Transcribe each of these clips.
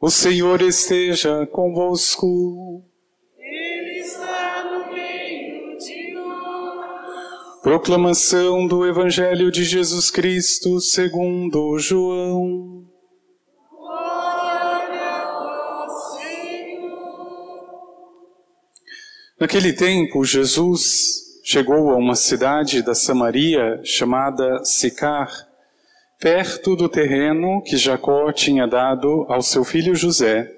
O Senhor esteja convosco. Ele está no meio de nós. Proclamação do Evangelho de Jesus Cristo segundo João. Glória ao Senhor. Naquele tempo, Jesus chegou a uma cidade da Samaria chamada Sicar, perto do terreno que Jacó tinha dado ao seu filho José.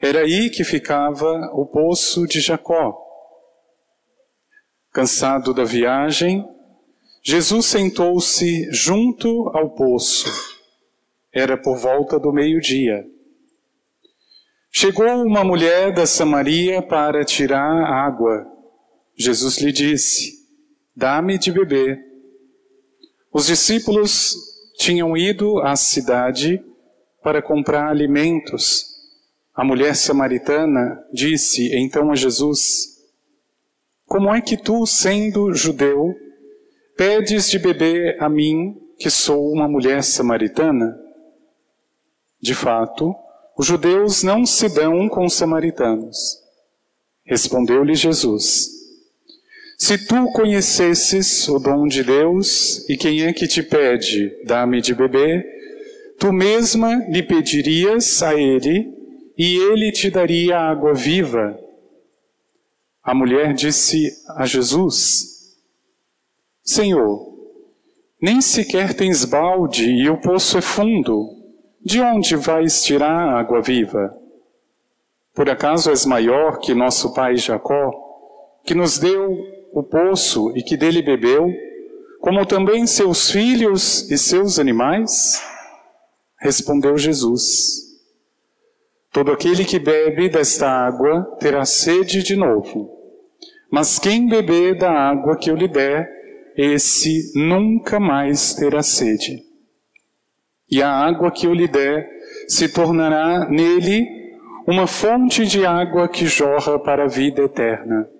Era aí que ficava o poço de Jacó. Cansado da viagem, Jesus sentou-se junto ao poço. Era por volta do meio-dia. Chegou uma mulher da Samaria para tirar água. Jesus lhe disse: Dá-me de beber. Os discípulos tinham ido à cidade para comprar alimentos. A mulher samaritana disse então a Jesus: Como é que tu, sendo judeu, pedes de beber a mim, que sou uma mulher samaritana? De fato, os judeus não se dão com os samaritanos. Respondeu-lhe Jesus: se tu conhecesses o dom de Deus e quem é que te pede, dá-me de beber, tu mesma lhe pedirias a ele e ele te daria água viva. A mulher disse a Jesus: Senhor, nem sequer tens balde e o poço é fundo. De onde vais tirar água viva? Por acaso és maior que nosso pai Jacó, que nos deu o poço e que dele bebeu, como também seus filhos e seus animais? Respondeu Jesus: Todo aquele que bebe desta água terá sede de novo, mas quem beber da água que eu lhe der, esse nunca mais terá sede. E a água que eu lhe der se tornará nele uma fonte de água que jorra para a vida eterna.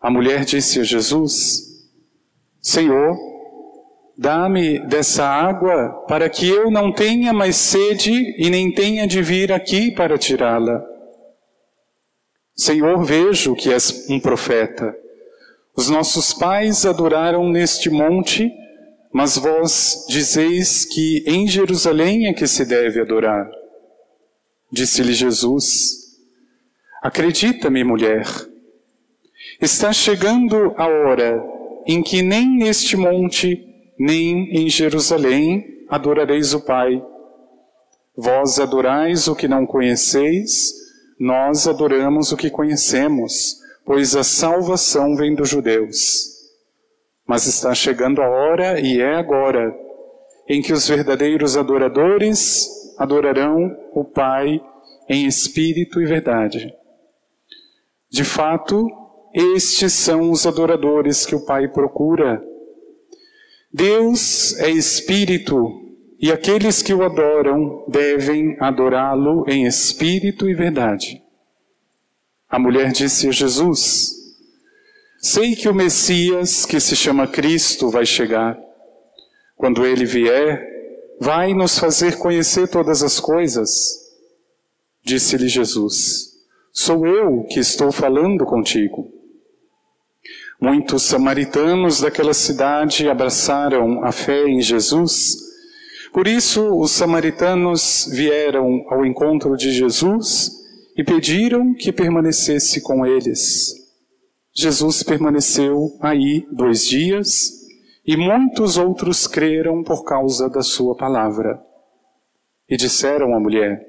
A mulher disse a Jesus: Senhor, dá-me dessa água para que eu não tenha mais sede e nem tenha de vir aqui para tirá-la. Senhor, vejo que és um profeta. Os nossos pais adoraram neste monte, mas vós dizeis que em Jerusalém é que se deve adorar. Disse-lhe Jesus: Acredita-me, mulher Está chegando a hora em que nem neste monte, nem em Jerusalém adorareis o Pai. Vós adorais o que não conheceis, nós adoramos o que conhecemos, pois a salvação vem dos judeus. Mas está chegando a hora, e é agora, em que os verdadeiros adoradores adorarão o Pai em espírito e verdade. De fato, estes são os adoradores que o Pai procura. Deus é espírito e aqueles que o adoram devem adorá-lo em espírito e verdade. A mulher disse a Jesus: Sei que o Messias, que se chama Cristo, vai chegar. Quando ele vier, vai nos fazer conhecer todas as coisas. Disse-lhe Jesus: Sou eu que estou falando contigo. Muitos samaritanos daquela cidade abraçaram a fé em Jesus. Por isso, os samaritanos vieram ao encontro de Jesus e pediram que permanecesse com eles. Jesus permaneceu aí dois dias e muitos outros creram por causa da sua palavra. E disseram à mulher: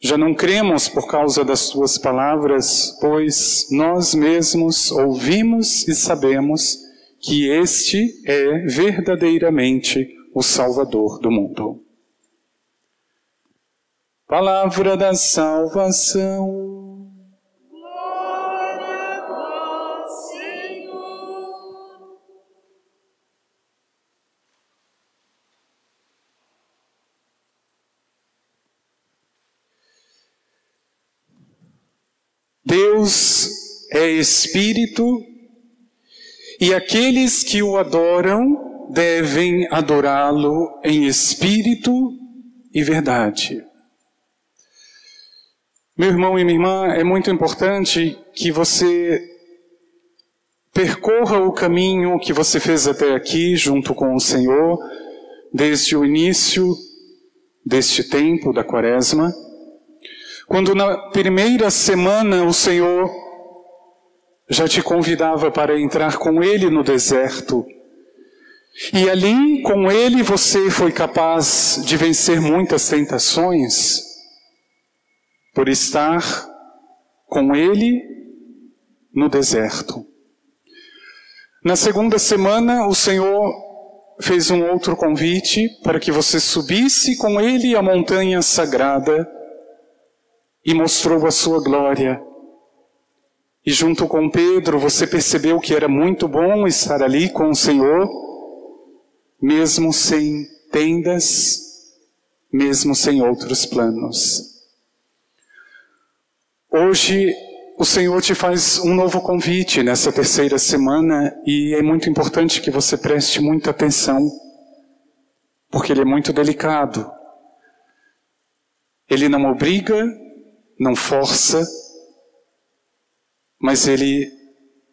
já não cremos por causa das tuas palavras, pois nós mesmos ouvimos e sabemos que este é verdadeiramente o Salvador do mundo. Palavra da salvação. Deus é espírito e aqueles que o adoram devem adorá-lo em espírito e verdade. Meu irmão e minha irmã, é muito importante que você percorra o caminho que você fez até aqui junto com o Senhor, desde o início deste tempo da Quaresma, quando na primeira semana o Senhor já te convidava para entrar com Ele no deserto. E ali, com Ele, você foi capaz de vencer muitas tentações, por estar com Ele no deserto. Na segunda semana, o Senhor fez um outro convite para que você subisse com Ele a montanha sagrada e mostrou a sua glória. E junto com Pedro, você percebeu que era muito bom estar ali com o Senhor, mesmo sem tendas, mesmo sem outros planos. Hoje o Senhor te faz um novo convite nessa terceira semana e é muito importante que você preste muita atenção, porque ele é muito delicado. Ele não obriga, não força, mas ele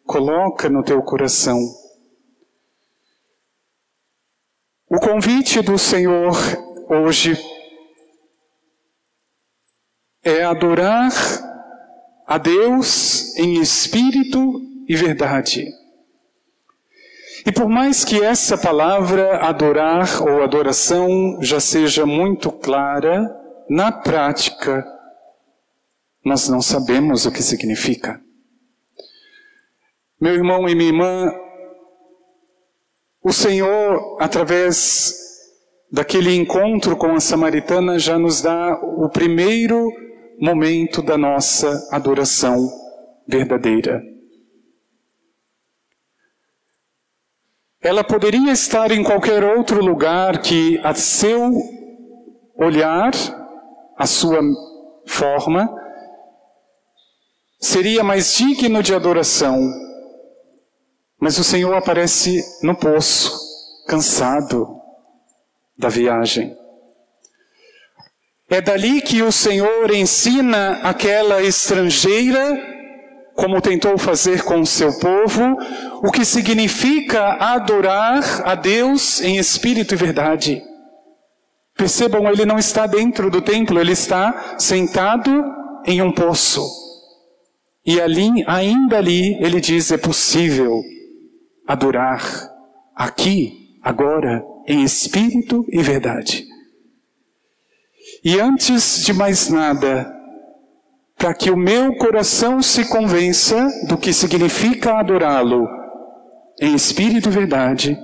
coloca no teu coração. O convite do Senhor hoje é adorar a Deus em espírito e verdade. E por mais que essa palavra adorar ou adoração já seja muito clara, na prática nós não sabemos o que significa. Meu irmão e minha irmã, o Senhor, através daquele encontro com a samaritana, já nos dá o primeiro momento da nossa adoração verdadeira. Ela poderia estar em qualquer outro lugar que, a seu olhar, a sua forma, seria mais digno de adoração. Mas o Senhor aparece no poço, cansado da viagem. É dali que o Senhor ensina aquela estrangeira, como tentou fazer com o seu povo, o que significa adorar a Deus em espírito e verdade. Percebam, ele não está dentro do templo, ele está sentado em um poço. E ali, ainda ali, ele diz: é possível adorar aqui, agora, em espírito e verdade. E antes de mais nada, para que o meu coração se convença do que significa adorá-lo em espírito e verdade,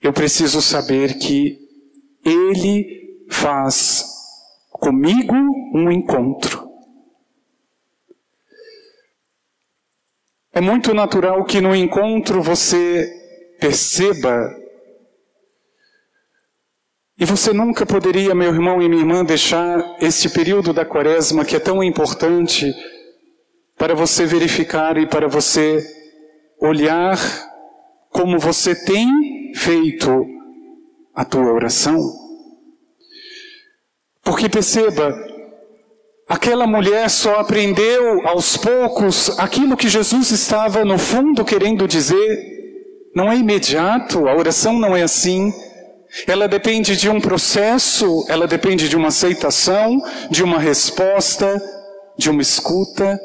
eu preciso saber que Ele faz comigo um encontro. É muito natural que no encontro você perceba e você nunca poderia, meu irmão e minha irmã, deixar este período da quaresma que é tão importante para você verificar e para você olhar como você tem feito a tua oração. Porque perceba, aquela mulher só aprendeu aos poucos aquilo que Jesus estava no fundo querendo dizer. Não é imediato, a oração não é assim. Ela depende de um processo, ela depende de uma aceitação, de uma resposta, de uma escuta.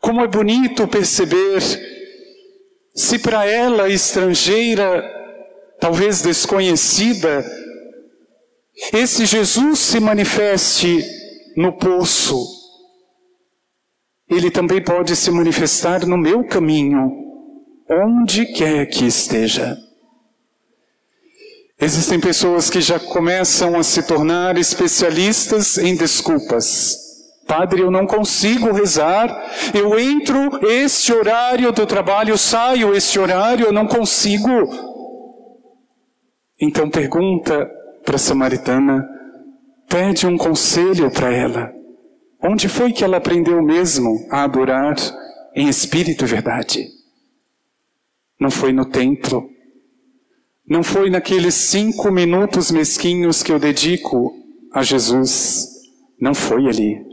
Como é bonito perceber se para ela estrangeira, talvez desconhecida, esse Jesus se manifeste no poço, ele também pode se manifestar no meu caminho, onde quer que esteja. Existem pessoas que já começam a se tornar especialistas em desculpas. Padre, eu não consigo rezar. Eu entro este horário do trabalho, saio este horário, eu não consigo. Então pergunta para a samaritana, pede um conselho para ela. Onde foi que ela aprendeu mesmo a adorar em espírito e verdade? Não foi no templo, Não foi naqueles cinco minutos mesquinhos que eu dedico a Jesus. Não foi ali.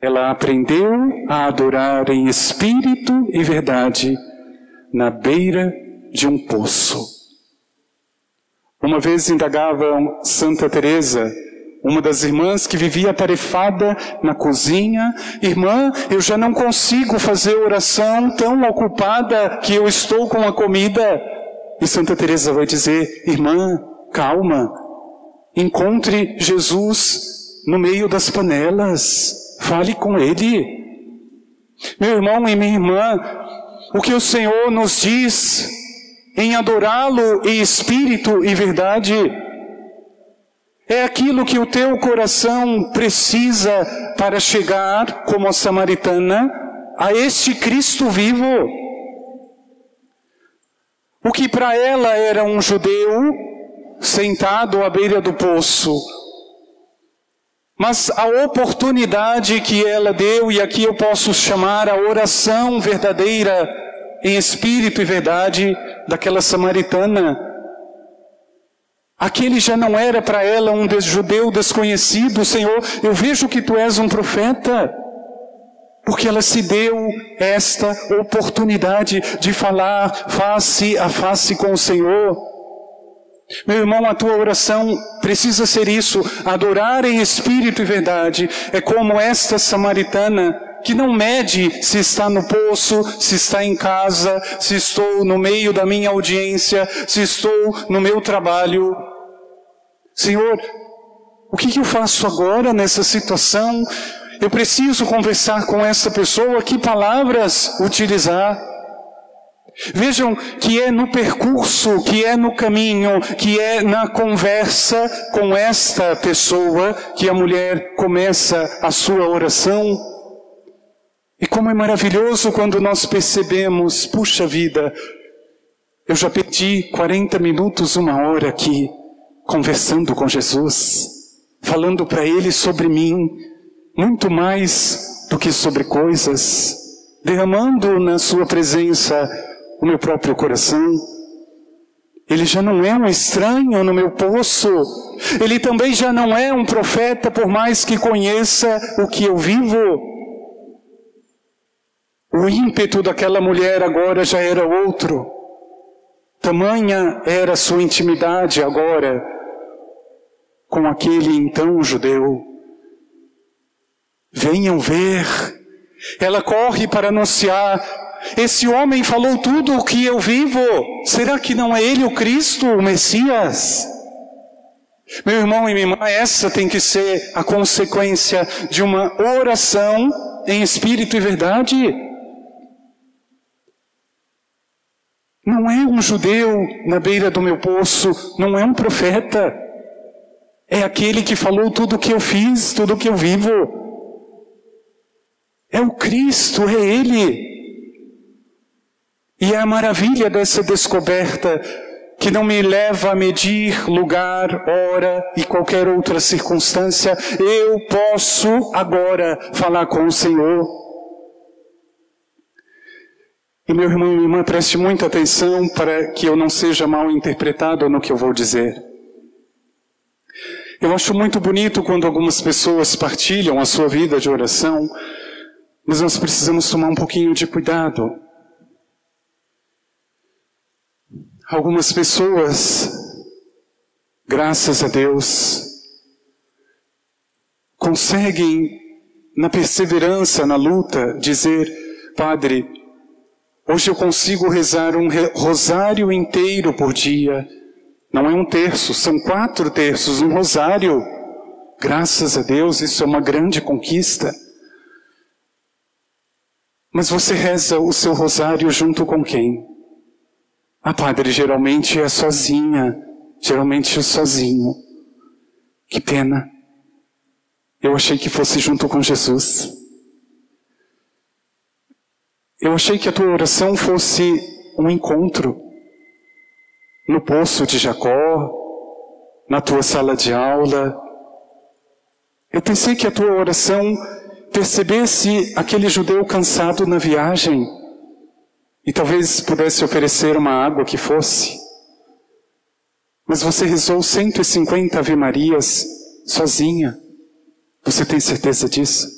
Ela aprendeu a adorar em espírito e verdade na beira de um poço. Uma vez indagava Santa Teresa, uma das irmãs que vivia atarefada na cozinha, irmã, eu já não consigo fazer oração tão ocupada que eu estou com a comida. E Santa Teresa vai dizer, irmã, calma, encontre Jesus no meio das panelas, fale com ele. Meu irmão e minha irmã, o que o Senhor nos diz em adorá-lo em espírito e verdade é aquilo que o teu coração precisa para chegar, como a samaritana, a este Cristo vivo. O que para ela era um judeu sentado à beira do poço, mas a oportunidade que ela deu, e aqui eu posso chamar a oração verdadeira, em espírito e verdade, daquela samaritana. Aquele já não era para ela um judeu desconhecido, Senhor, eu vejo que tu és um profeta. Porque ela se deu esta oportunidade de falar face a face com o Senhor. Meu irmão, a tua oração precisa ser isso, adorar em espírito e verdade. É como esta samaritana que não mede se está no poço, se está em casa, se estou no meio da minha audiência, se estou no meu trabalho. Senhor, o que, eu faço agora nessa situação? Eu preciso conversar com essa pessoa, que palavras utilizar? Vejam que é no percurso, que é no caminho, que é na conversa com esta pessoa que a mulher começa a sua oração. E como é maravilhoso quando nós percebemos, puxa vida, eu já perdi 40 minutos, uma hora aqui, conversando com Jesus, falando para Ele sobre mim, muito mais do que sobre coisas, derramando na Sua presença o meu próprio coração. Ele já não é um estranho no meu poço. Ele também já não é um profeta, por mais que conheça o que eu vivo. O ímpeto daquela mulher agora já era outro. Tamanha era sua intimidade agora com aquele então judeu. Venham ver. Ela corre para anunciar: esse homem falou tudo o que eu vivo. Será que não é ele o Cristo, o Messias? Meu irmão e minha irmã, essa tem que ser a consequência de uma oração em espírito e verdade. Não é um judeu na beira do meu poço, não é um profeta. É aquele que falou tudo o que eu fiz, tudo o que eu vivo. É o Cristo, é Ele. E é a maravilha dessa descoberta que não me leva a medir lugar, hora e qualquer outra circunstância. Eu posso agora falar com o Senhor. E meu irmão e minha irmã, preste muita atenção para que eu não seja mal interpretado no que eu vou dizer. Eu acho muito bonito quando algumas pessoas partilham a sua vida de oração, mas nós precisamos tomar um pouquinho de cuidado. Algumas pessoas, graças a Deus, conseguem, na perseverança, na luta, dizer: Padre, Hoje eu consigo rezar um rosário inteiro por dia. Não é um terço, são quatro terços, um rosário. Graças a Deus, isso é uma grande conquista. Mas você reza o seu rosário junto com quem? A ah, padre geralmente é sozinha, geralmente é sozinho. Que pena. Eu achei que fosse junto com Jesus. Eu achei que a tua oração fosse um encontro no poço de Jacó, na tua sala de aula. Eu pensei que a tua oração percebesse aquele judeu cansado na viagem e talvez pudesse oferecer uma água que fosse. Mas você rezou 150 Ave Marias sozinha. Você tem certeza disso?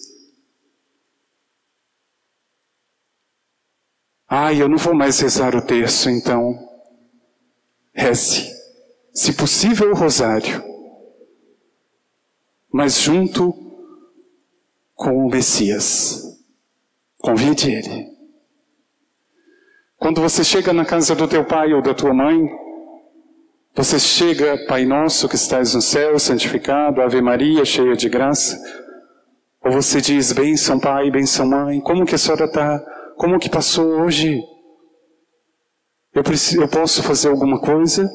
Ah, eu não vou mais rezar o terço, então. Reze. Se possível, o rosário. Mas junto com o Messias. Convide ele. Quando você chega na casa do teu pai ou da tua mãe, você chega, Pai nosso que estás no céu, santificado, Ave Maria, cheia de graça. Ou você diz, bênção pai, bênção mãe, como que a senhora está? Como que passou hoje? Eu, preciso, eu posso fazer alguma coisa?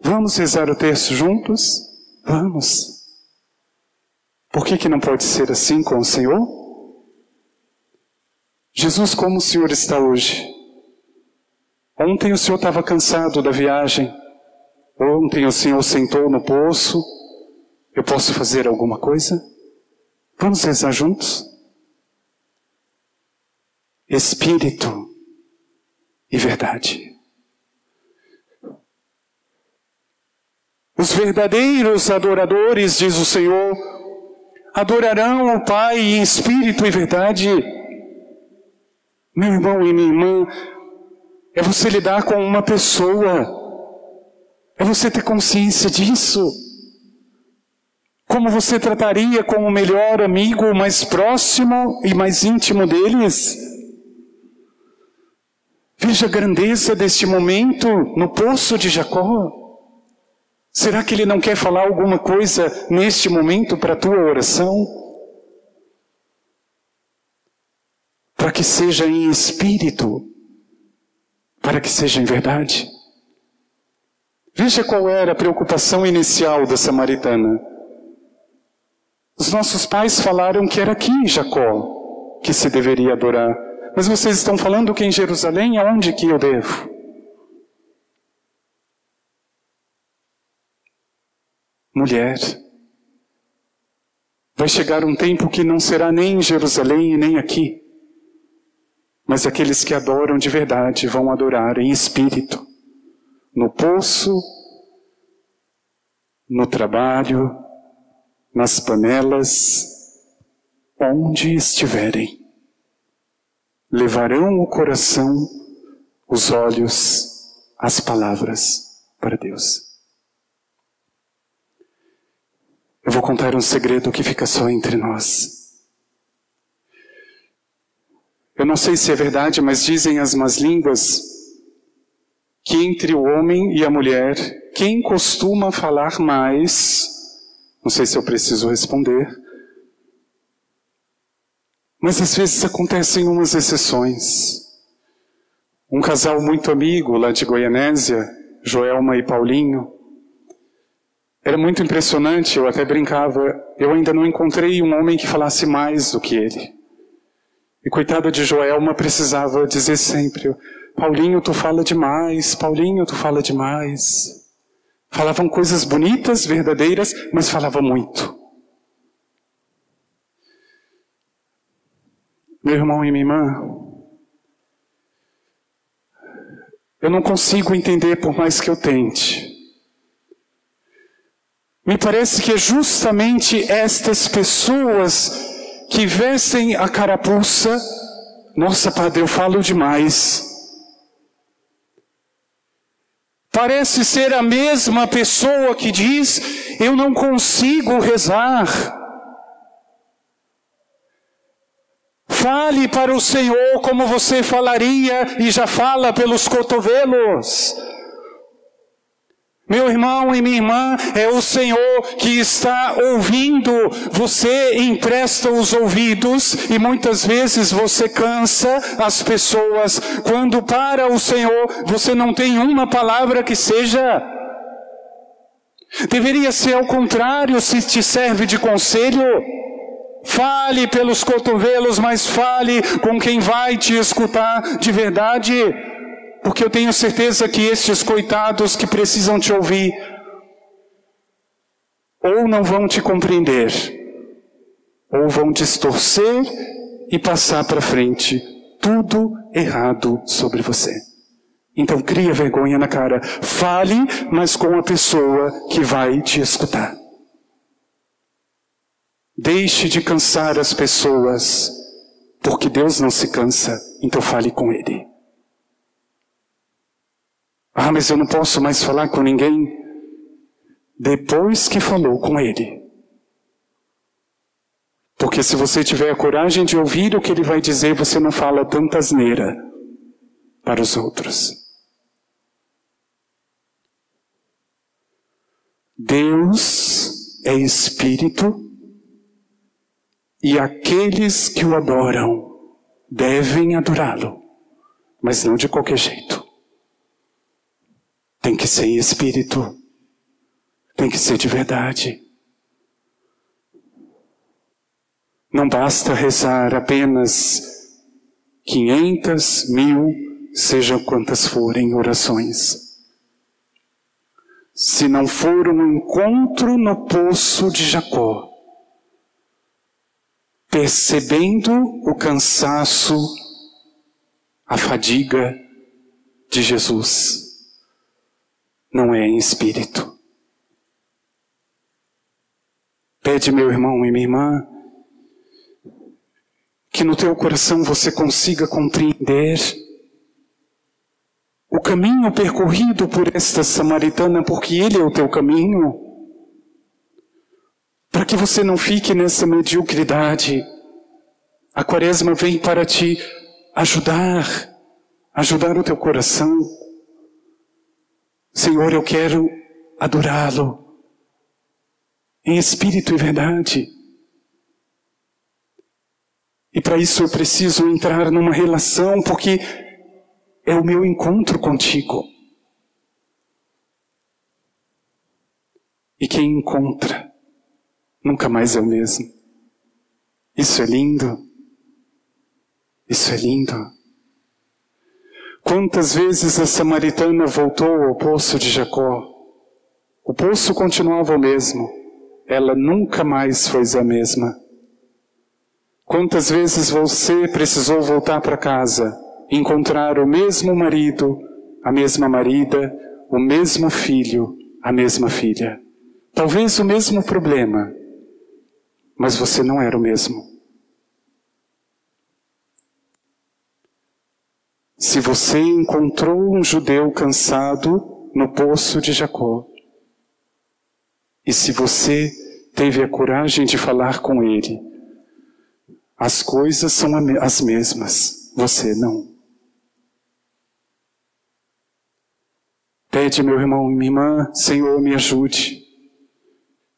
Vamos rezar o texto juntos? Vamos. Por que, que não pode ser assim com o Senhor? Jesus, como o Senhor está hoje? Ontem o Senhor estava cansado da viagem. Ontem o Senhor sentou no poço. Eu posso fazer alguma coisa? Vamos rezar juntos? Espírito e verdade. Os verdadeiros adoradores, diz o Senhor, adorarão o Pai em espírito e verdade. Meu irmão e minha irmã, é você lidar com uma pessoa é você ter consciência disso. Como você trataria com o melhor amigo mais próximo e mais íntimo deles? Veja a grandeza deste momento no poço de Jacó. Será que ele não quer falar alguma coisa neste momento para a tua oração? Para que seja em espírito, para que seja em verdade. Veja qual era a preocupação inicial da samaritana. Os nossos pais falaram que era aqui em Jacó que se deveria adorar. Mas vocês estão falando que em Jerusalém, aonde que eu devo? Mulher, vai chegar um tempo que não será nem em Jerusalém e nem aqui, mas aqueles que adoram de verdade vão adorar em espírito no poço, no trabalho, nas panelas, onde estiverem. Levarão o coração, os olhos, as palavras para Deus. Eu vou contar um segredo que fica só entre nós. Eu não sei se é verdade, mas dizem as más línguas que entre o homem e a mulher, quem costuma falar mais? Não sei se eu preciso responder. Mas às vezes acontecem umas exceções. Um casal muito amigo lá de Goianésia, Joelma e Paulinho, era muito impressionante, eu até brincava, eu ainda não encontrei um homem que falasse mais do que ele. E coitada de Joelma precisava dizer sempre: Paulinho, tu fala demais, Paulinho, tu fala demais. Falavam coisas bonitas, verdadeiras, mas falava muito. Meu irmão e minha irmã, eu não consigo entender por mais que eu tente. Me parece que é justamente estas pessoas que vestem a carapuça, nossa, padre, eu falo demais. Parece ser a mesma pessoa que diz: Eu não consigo rezar. Fale para o Senhor como você falaria e já fala pelos cotovelos. Meu irmão e minha irmã, é o Senhor que está ouvindo. Você empresta os ouvidos e muitas vezes você cansa as pessoas. Quando para o Senhor, você não tem uma palavra que seja. Deveria ser ao contrário, se te serve de conselho. Fale pelos cotovelos, mas fale com quem vai te escutar de verdade. Porque eu tenho certeza que estes coitados que precisam te ouvir, ou não vão te compreender, ou vão distorcer e passar para frente tudo errado sobre você. Então cria vergonha na cara. Fale, mas com a pessoa que vai te escutar. Deixe de cansar as pessoas, porque Deus não se cansa, então fale com Ele. Ah, mas eu não posso mais falar com ninguém. Depois que falou com Ele. Porque se você tiver a coragem de ouvir o que Ele vai dizer, você não fala tanta asneira para os outros. Deus é Espírito e aqueles que o adoram devem adorá-lo, mas não de qualquer jeito. Tem que ser em espírito, tem que ser de verdade. Não basta rezar apenas quinhentas, mil, sejam quantas forem orações. Se não for um encontro no poço de Jacó, percebendo o cansaço, a fadiga de Jesus. Não é em espírito. Pede, meu irmão e minha irmã, que no teu coração você consiga compreender o caminho percorrido por esta samaritana, porque ele é o teu caminho para que você não fique nessa mediocridade. A quaresma vem para te ajudar, ajudar o teu coração. Senhor, eu quero adorá-lo em espírito e verdade. E para isso eu preciso entrar numa relação, porque é o meu encontro contigo. E quem encontra nunca mais é o mesmo. Isso é lindo. Isso é lindo. Quantas vezes a samaritana voltou ao poço de Jacó? O poço continuava o mesmo. Ela nunca mais foi a mesma. Quantas vezes você precisou voltar para casa, encontrar o mesmo marido, a mesma marida, o mesmo filho, a mesma filha? Talvez o mesmo problema, mas você não era o mesmo. Se você encontrou um judeu cansado no poço de Jacó, e se você teve a coragem de falar com ele, as coisas são as mesmas, você não. Pede, meu irmão e minha irmã, Senhor, me ajude.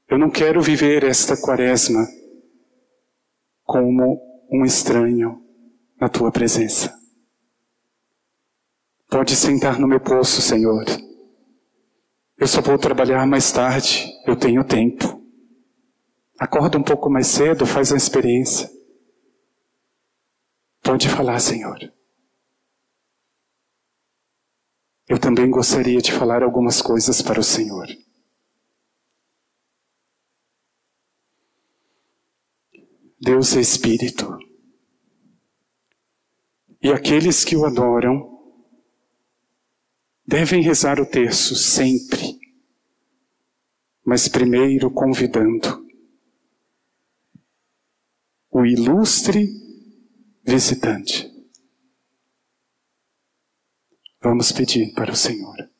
Eu não quero viver esta quaresma como um estranho na tua presença. Pode sentar no meu poço, Senhor. Eu só vou trabalhar mais tarde, eu tenho tempo. Acorda um pouco mais cedo, faz uma experiência. Pode falar, Senhor. Eu também gostaria de falar algumas coisas para o Senhor. Deus é Espírito. E aqueles que o adoram devem rezar o terço sempre, mas primeiro convidando o ilustre visitante. Vamos pedir para o Senhor.